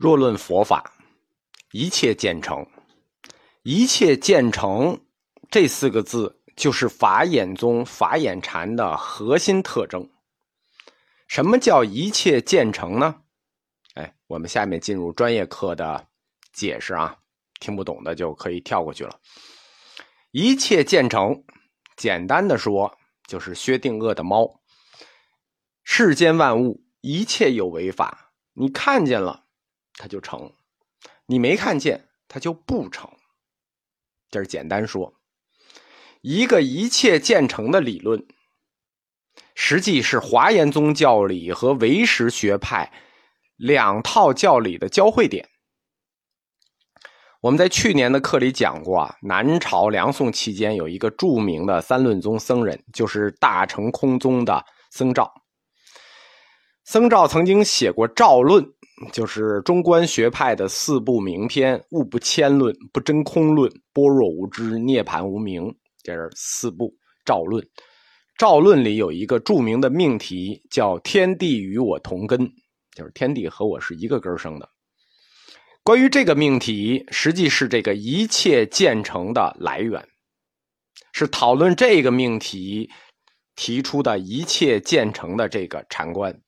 若论佛法，一切渐成，一切渐成这四个字就是法眼宗法眼禅的核心特征。什么叫一切渐成呢？哎，我们下面进入专业课的解释啊，听不懂的就可以跳过去了。一切渐成，简单的说就是薛定谔的猫。世间万物，一切有为法，你看见了。它就成，你没看见，它就不成。这是简单说，一个一切建成的理论，实际是华严宗教理和唯识学派两套教理的交汇点。我们在去年的课里讲过啊，南朝梁宋期间有一个著名的三论宗僧人，就是大乘空宗的僧肇。僧肇曾经写过《肇论》。就是中观学派的四部名篇：物不迁论、不真空论、般若无知、涅盘无明。这是四部照论。照论里有一个著名的命题，叫“天地与我同根”，就是天地和我是一个根生的。关于这个命题，实际是这个一切建成的来源，是讨论这个命题提出的一切建成的这个禅观。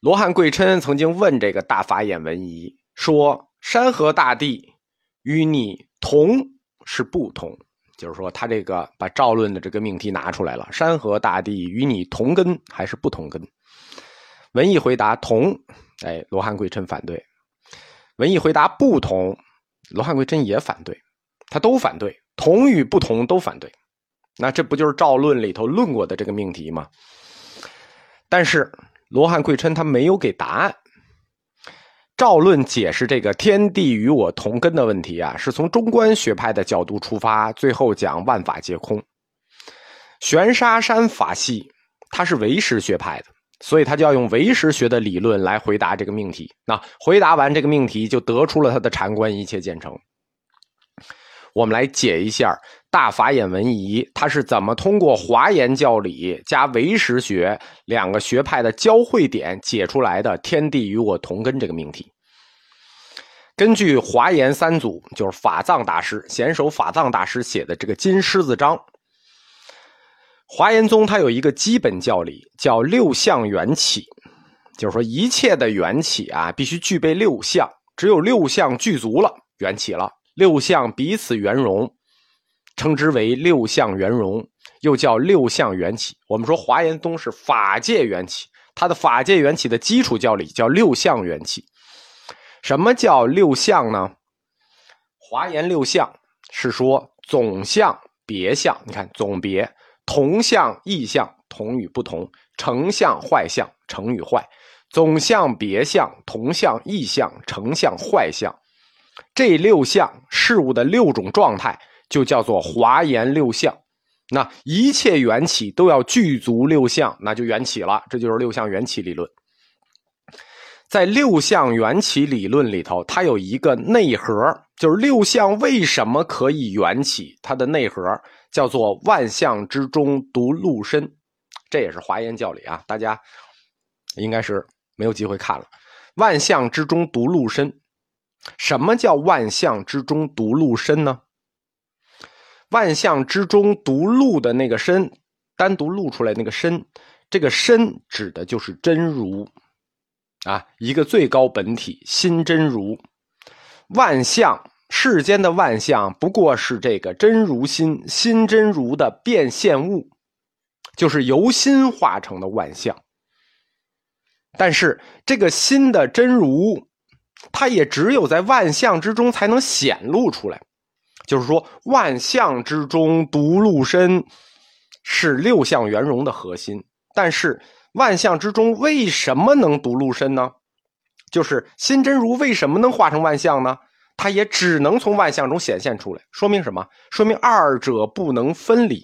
罗汉贵琛曾经问这个大法眼文仪说：“山河大地与你同是不同？”就是说，他这个把赵论的这个命题拿出来了：“山河大地与你同根还是不同根？”文艺回答：“同。”哎，罗汉贵琛反对。文艺回答：“不同。”罗汉贵琛也反对，他都反对，同与不同都反对。那这不就是赵论里头论过的这个命题吗？但是。罗汉贵琛他没有给答案。赵论解释这个“天地与我同根”的问题啊，是从中观学派的角度出发，最后讲万法皆空。玄沙山法系他是唯识学派的，所以他就要用唯识学的理论来回答这个命题。那回答完这个命题，就得出了他的禅观一切建成。我们来解一下。大法眼文仪，他是怎么通过华严教理加唯识学两个学派的交汇点解出来的“天地与我同根”这个命题？根据华严三祖，就是法藏大师、贤首法藏大师写的这个《金狮子章》，华严宗它有一个基本教理，叫六相缘起，就是说一切的缘起啊，必须具备六相，只有六相具足了，缘起了，六相彼此圆融。称之为六相圆融，又叫六相缘起。我们说华严宗是法界缘起，它的法界缘起的基础教理叫六相缘起。什么叫六相呢？华严六相是说总相、别相。你看总别、同相、异相，同与不同；成相、坏相，成与坏；总相、别相，同相、异相，成相、坏相。这六相事物的六种状态。就叫做华严六相，那一切缘起都要具足六相，那就缘起了。这就是六相缘起理论。在六相缘起理论里头，它有一个内核，就是六相为什么可以缘起？它的内核叫做万象之中独露身，这也是华严教理啊。大家应该是没有机会看了。万象之中独露身，什么叫万象之中独露身呢？万象之中独露的那个身，单独露出来那个身，这个身指的就是真如，啊，一个最高本体心真如。万象世间的万象不过是这个真如心心真如的变现物，就是由心化成的万象。但是这个心的真如，它也只有在万象之中才能显露出来。就是说，万象之中独露身，是六相圆融的核心。但是，万象之中为什么能独露身呢？就是心真如为什么能化成万象呢？它也只能从万象中显现出来。说明什么？说明二者不能分离。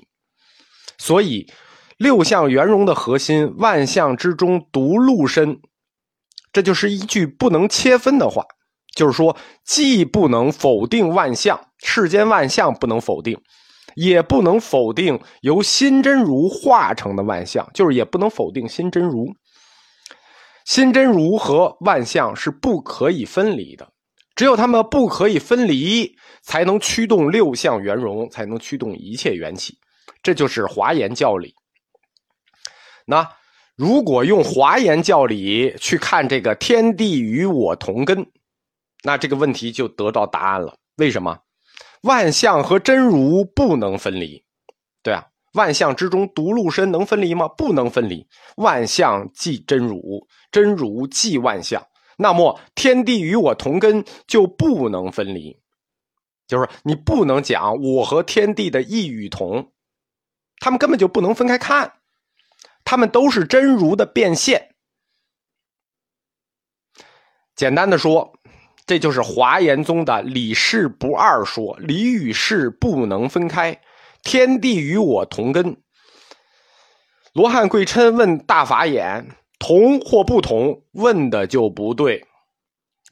所以，六相圆融的核心，万象之中独露身，这就是一句不能切分的话。就是说，既不能否定万象，世间万象不能否定，也不能否定由心真如化成的万象，就是也不能否定心真如。心真如和万象是不可以分离的，只有它们不可以分离，才能驱动六相圆融，才能驱动一切缘起。这就是华严教理。那如果用华严教理去看这个天地与我同根，那这个问题就得到答案了。为什么？万象和真如不能分离，对啊。万象之中，独入身能分离吗？不能分离。万象即真如，真如即万象。那么天地与我同根，就不能分离。就是你不能讲我和天地的异与同，他们根本就不能分开看，他们都是真如的变现。简单的说，这就是华严宗的理事不二说，理与事不能分开。天地与我同根。罗汉贵琛问大法眼：同或不同？问的就不对。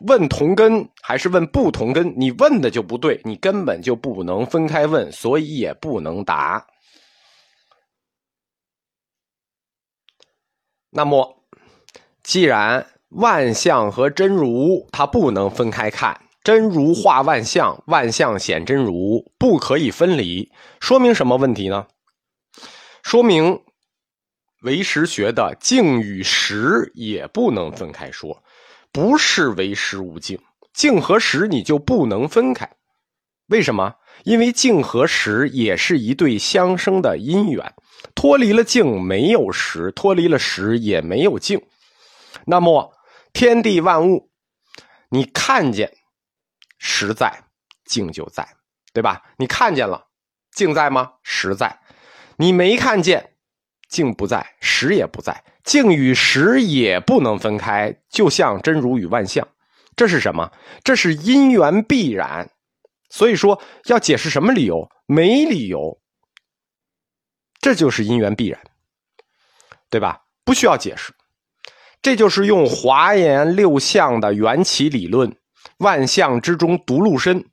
问同根还是问不同根？你问的就不对，你根本就不能分开问，所以也不能答。那么，既然万象和真如它不能分开看。真如化万象，万象显真如，不可以分离。说明什么问题呢？说明唯识学的静与实也不能分开说，不是唯识无静，静和实你就不能分开。为什么？因为静和实也是一对相生的因缘，脱离了静没有实，脱离了实也没有静。那么天地万物，你看见？实在，静就在，对吧？你看见了，静在吗？实在。你没看见，静不在，实也不在。静与实也不能分开，就像真如与万象。这是什么？这是因缘必然。所以说，要解释什么理由？没理由。这就是因缘必然，对吧？不需要解释。这就是用华严六相的缘起理论。万象之中独入身，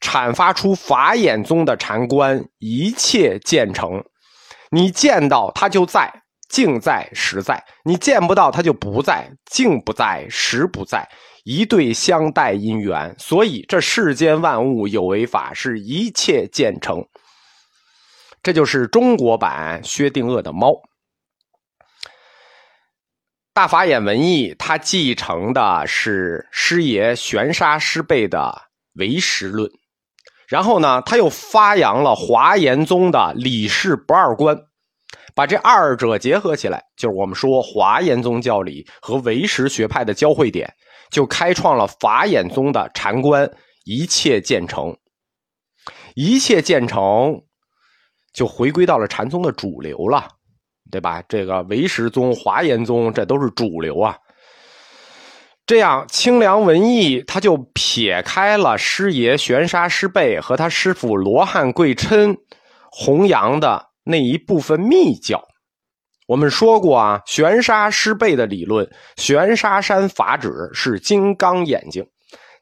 阐发出法眼宗的禅观，一切见成。你见到它就在，静在实在；你见不到它就不在，静不在实不在。一对相待因缘，所以这世间万物有为法是一切见成。这就是中国版薛定谔的猫。大法眼文艺，他继承的是师爷玄沙师辈的唯识论，然后呢，他又发扬了华严宗的理事不二观，把这二者结合起来，就是我们说华严宗教理和唯识学派的交汇点，就开创了法眼宗的禅观，一切建成，一切建成，就回归到了禅宗的主流了。对吧？这个唯识宗、华严宗，这都是主流啊。这样，清凉文艺他就撇开了师爷玄沙师辈和他师傅罗汉贵琛弘扬的那一部分密教。我们说过啊，玄沙师辈的理论，玄沙山法旨是金刚眼睛，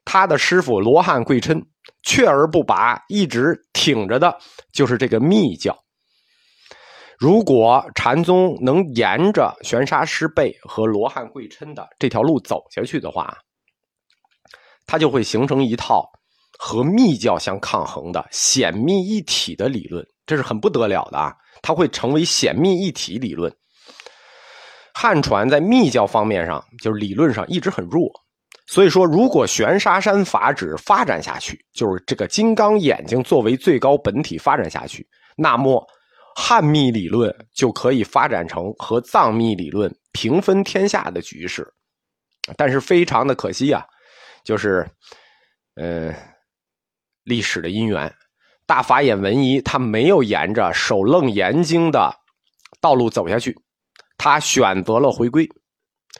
他的师傅罗汉贵琛却而不拔，一直挺着的就是这个密教。如果禅宗能沿着玄沙师辈和罗汉贵琛的这条路走下去的话，它就会形成一套和密教相抗衡的显密一体的理论，这是很不得了的啊！它会成为显密一体理论。汉传在密教方面上，就是理论上一直很弱，所以说，如果玄沙山法旨发展下去，就是这个金刚眼睛作为最高本体发展下去，那么。汉密理论就可以发展成和藏密理论平分天下的局势，但是非常的可惜啊，就是，呃，历史的因缘，大法眼文一他没有沿着守楞严经的道路走下去，他选择了回归，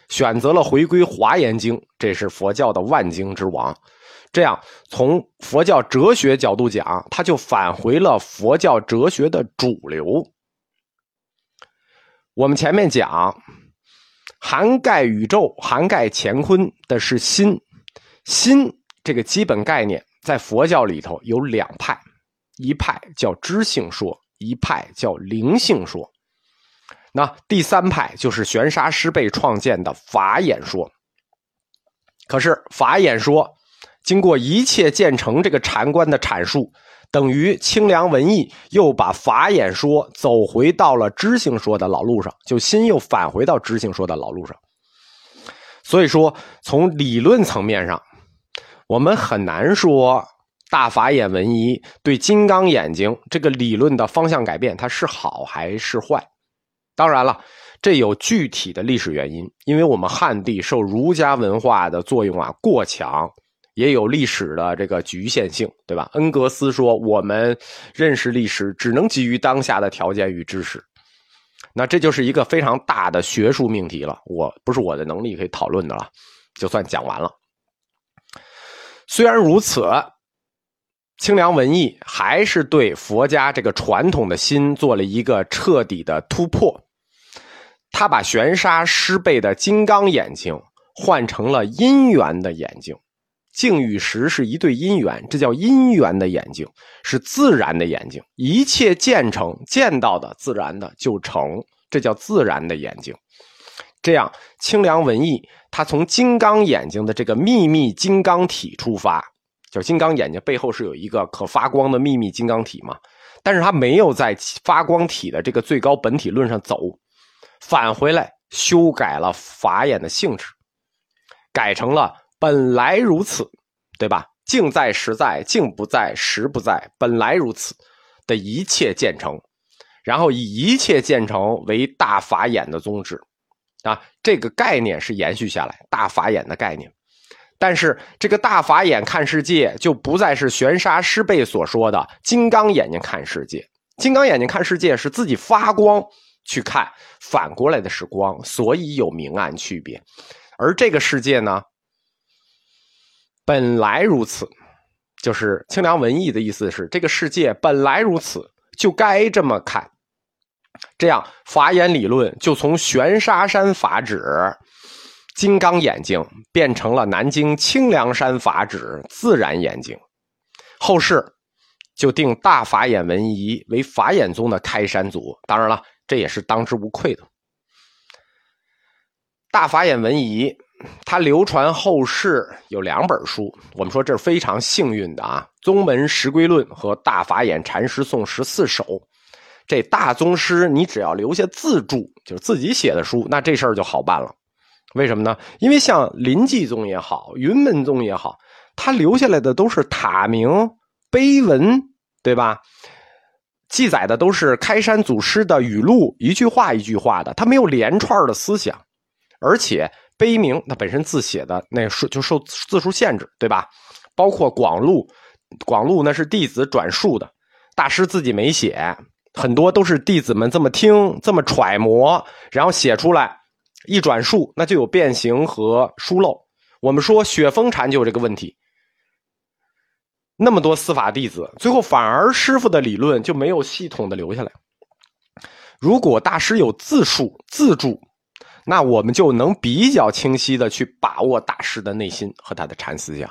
选择了回归华严经，这是佛教的万经之王。这样，从佛教哲学角度讲，他就返回了佛教哲学的主流。我们前面讲，涵盖宇宙、涵盖乾坤的是心，心这个基本概念，在佛教里头有两派，一派叫知性说，一派叫灵性说。那第三派就是玄沙师辈创建的法眼说。可是法眼说经过一切建成这个禅观的阐述，等于清凉文艺又把法眼说走回到了知性说的老路上，就心又返回到知性说的老路上。所以说，从理论层面上，我们很难说大法眼文一对金刚眼睛这个理论的方向改变，它是好还是坏？当然了，这有具体的历史原因，因为我们汉地受儒家文化的作用啊过强，也有历史的这个局限性，对吧？恩格斯说，我们认识历史只能基于当下的条件与知识。那这就是一个非常大的学术命题了，我不是我的能力可以讨论的了，就算讲完了。虽然如此，清凉文艺还是对佛家这个传统的心做了一个彻底的突破，他把玄沙师辈的金刚眼睛换成了因缘的眼睛，静与实是一对因缘，这叫因缘的眼睛，是自然的眼睛，一切见成见到的自然的就成。这叫自然的眼睛，这样清凉文艺，它从金刚眼睛的这个秘密金刚体出发，就金刚眼睛背后是有一个可发光的秘密金刚体嘛，但是它没有在发光体的这个最高本体论上走，返回来修改了法眼的性质，改成了本来如此，对吧？境在实在，境不在实不在，本来如此的一切建成。然后以一切建成为大法眼的宗旨，啊，这个概念是延续下来大法眼的概念，但是这个大法眼看世界就不再是玄沙师辈所说的金刚眼睛看世界，金刚眼睛看世界是自己发光去看，反过来的是光，所以有明暗区别，而这个世界呢，本来如此，就是清凉文艺的意思是这个世界本来如此，就该这么看。这样，法眼理论就从玄沙山法旨金刚眼睛变成了南京清凉山法旨自然眼睛。后世就定大法眼文仪为法眼宗的开山祖。当然了，这也是当之无愧的。大法眼文仪，他流传后世有两本书，我们说这是非常幸运的啊，《宗门十归论》和《大法眼禅师颂十四首》。这大宗师，你只要留下自注，就是自己写的书，那这事儿就好办了。为什么呢？因为像临济宗也好，云门宗也好，他留下来的都是塔名碑文，对吧？记载的都是开山祖师的语录，一句话一句话的，他没有连串的思想。而且碑名，它本身字写的那数就受字数限制，对吧？包括广录，广录那是弟子转述的，大师自己没写。很多都是弟子们这么听、这么揣摩，然后写出来，一转述，那就有变形和疏漏。我们说雪峰禅就有这个问题，那么多司法弟子，最后反而师傅的理论就没有系统的留下来。如果大师有自述、自注，那我们就能比较清晰的去把握大师的内心和他的禅思想。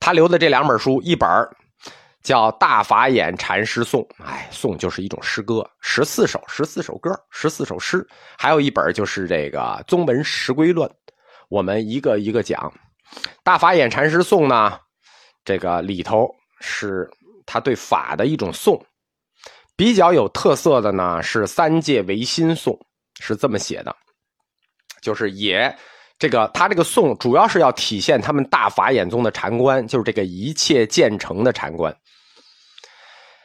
他留的这两本书，一本叫《大法眼禅师颂》，哎，颂就是一种诗歌，十四首，十四首歌，十四首诗。还有一本就是这个《宗门十归论》，我们一个一个讲。《大法眼禅师颂》呢，这个里头是他对法的一种颂。比较有特色的呢是《三界唯心颂》，是这么写的，就是也这个他这个颂主要是要体现他们大法眼宗的禅观，就是这个一切建成的禅观。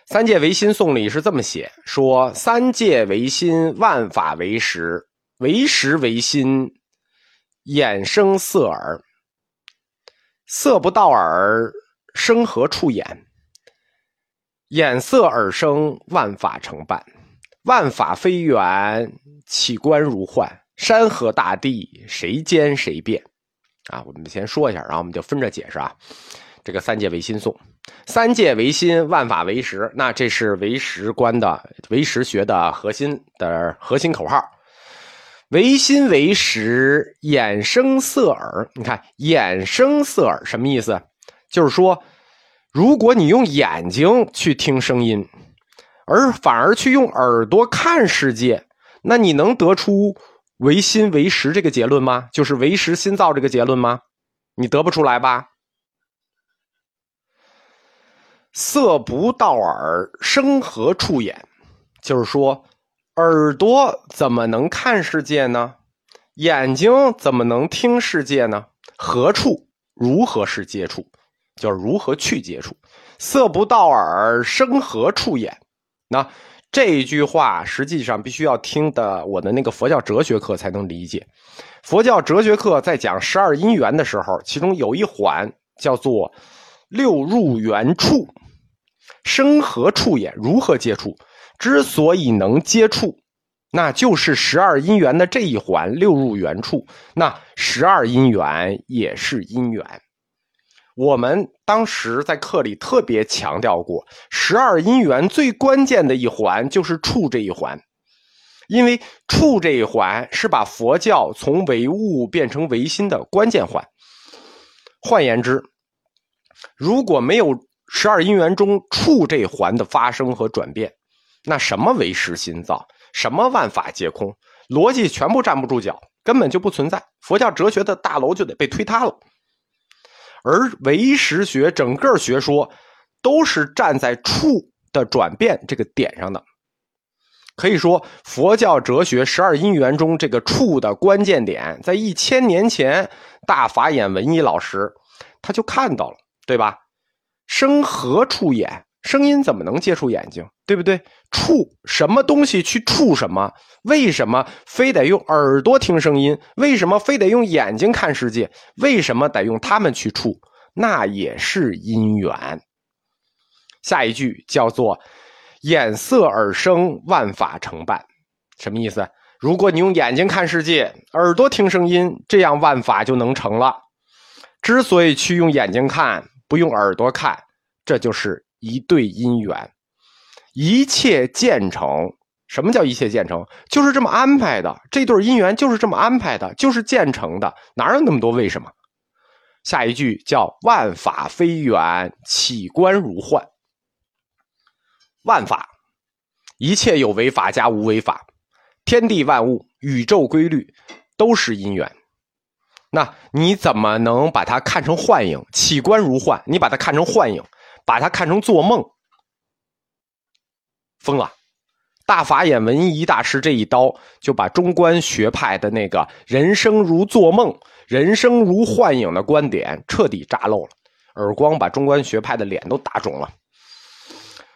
三界唯心颂里是这么写：说三界唯心，万法唯识，唯识唯心，眼生色耳，色不到耳，生何处眼？眼色耳生，万法成伴，万法非缘，起观如幻。山河大地，谁兼谁变？啊，我们先说一下，然后我们就分着解释啊。这个三界唯心颂，三界唯心，万法唯识，那这是唯识观的唯识学的核心的核心口号。唯心唯识，眼生色耳。你看，眼生色耳什么意思？就是说，如果你用眼睛去听声音，而反而去用耳朵看世界，那你能得出唯心唯识这个结论吗？就是唯识心造这个结论吗？你得不出来吧？色不到耳，声何处眼？就是说，耳朵怎么能看世界呢？眼睛怎么能听世界呢？何处如何是接触？就是如何去接触？色不到耳，声何处眼？那这一句话实际上必须要听的我的那个佛教哲学课才能理解。佛教哲学课在讲十二因缘的时候，其中有一环叫做六入缘处。生何处也？如何接触？之所以能接触，那就是十二因缘的这一环六入缘处。那十二因缘也是因缘。我们当时在课里特别强调过，十二因缘最关键的一环就是处这一环，因为处这一环是把佛教从唯物变成唯心的关键环。换言之，如果没有。十二因缘中处这一环的发生和转变，那什么为实心造，什么万法皆空，逻辑全部站不住脚，根本就不存在。佛教哲学的大楼就得被推塌了。而唯识学整个学说都是站在处的转变这个点上的，可以说佛教哲学十二因缘中这个处的关键点，在一千年前大法眼文一老师他就看到了，对吧？声何触眼？声音怎么能接触眼睛？对不对？触什么东西去触什么？为什么非得用耳朵听声音？为什么非得用眼睛看世界？为什么得用它们去触？那也是因缘。下一句叫做“眼色耳声，万法成办”，什么意思？如果你用眼睛看世界，耳朵听声音，这样万法就能成了。之所以去用眼睛看。不用耳朵看，这就是一对因缘，一切建成。什么叫一切建成？就是这么安排的。这对姻缘就是这么安排的，就是建成的。哪有那么多为什么？下一句叫“万法非缘，起观如幻”。万法，一切有为法加无为法，天地万物、宇宙规律，都是因缘。那你怎么能把它看成幻影？起观如幻，你把它看成幻影，把它看成做梦，疯了！大法眼文一大师这一刀，就把中观学派的那个人生如做梦、人生如幻影的观点彻底扎漏了，耳光把中观学派的脸都打肿了。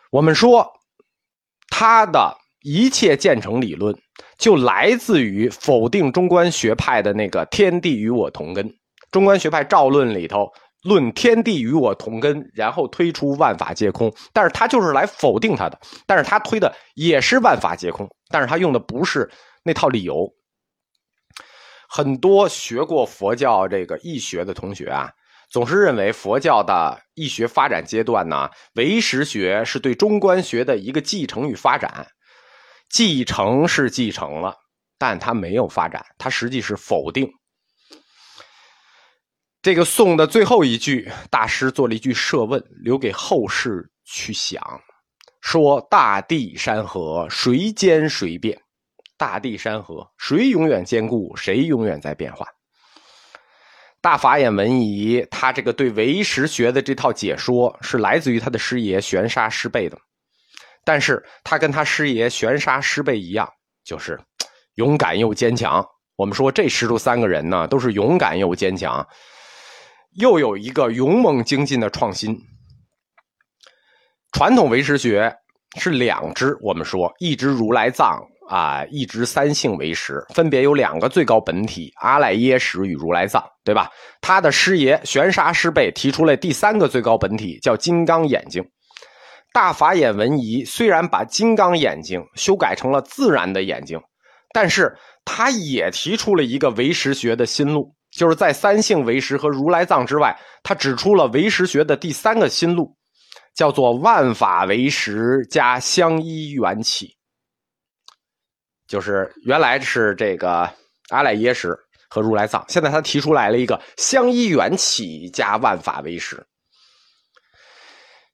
我们说，他的一切建成理论。就来自于否定中观学派的那个“天地与我同根”。中观学派照论里头论天地与我同根，然后推出万法皆空，但是他就是来否定他的。但是他推的也是万法皆空，但是他用的不是那套理由。很多学过佛教这个易学的同学啊，总是认为佛教的易学发展阶段呢，唯识学是对中观学的一个继承与发展。继承是继承了，但他没有发展，他实际是否定。这个颂的最后一句，大师做了一句设问，留给后世去想：说大地山河，谁坚谁变？大地山河，谁永远坚固？谁永远在变化？大法眼文仪，他这个对唯识学的这套解说，是来自于他的师爷玄沙师辈的。但是他跟他师爷玄沙师辈一样，就是勇敢又坚强。我们说这师徒三个人呢，都是勇敢又坚强，又有一个勇猛精进的创新。传统唯识学是两支，我们说一支如来藏啊，一支三性唯识，分别有两个最高本体阿赖耶识与如来藏，对吧？他的师爷玄沙师辈提出了第三个最高本体，叫金刚眼睛。大法眼文仪虽然把金刚眼睛修改成了自然的眼睛，但是他也提出了一个唯识学的新路，就是在三性为实和如来藏之外，他指出了唯识学的第三个新路，叫做万法为实加相依缘起。就是原来是这个阿赖耶识和如来藏，现在他提出来了一个相依缘起加万法为实。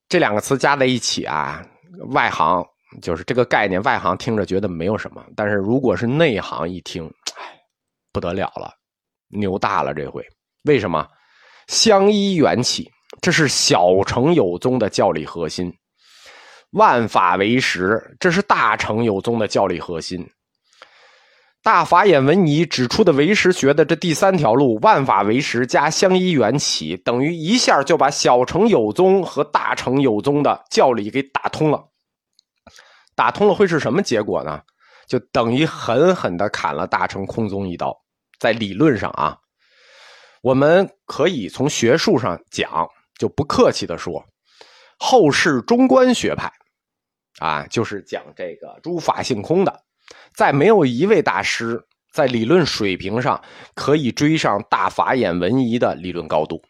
这两个词加在一起啊，外行就是这个概念，外行听着觉得没有什么，但是如果是内行一听，哎，不得了了，牛大了这回。为什么？相依缘起，这是小乘有宗的教理核心；万法为实，这是大乘有宗的教理核心。大法眼文仪指出的唯识学的这第三条路，万法为实加相依缘起，等于一下就把小乘有宗和大乘有宗的教理给打通了。打通了会是什么结果呢？就等于狠狠的砍了大乘空宗一刀。在理论上啊，我们可以从学术上讲，就不客气的说，后世中观学派，啊，就是讲这个诸法性空的。在没有一位大师在理论水平上可以追上大法眼文仪的理论高度。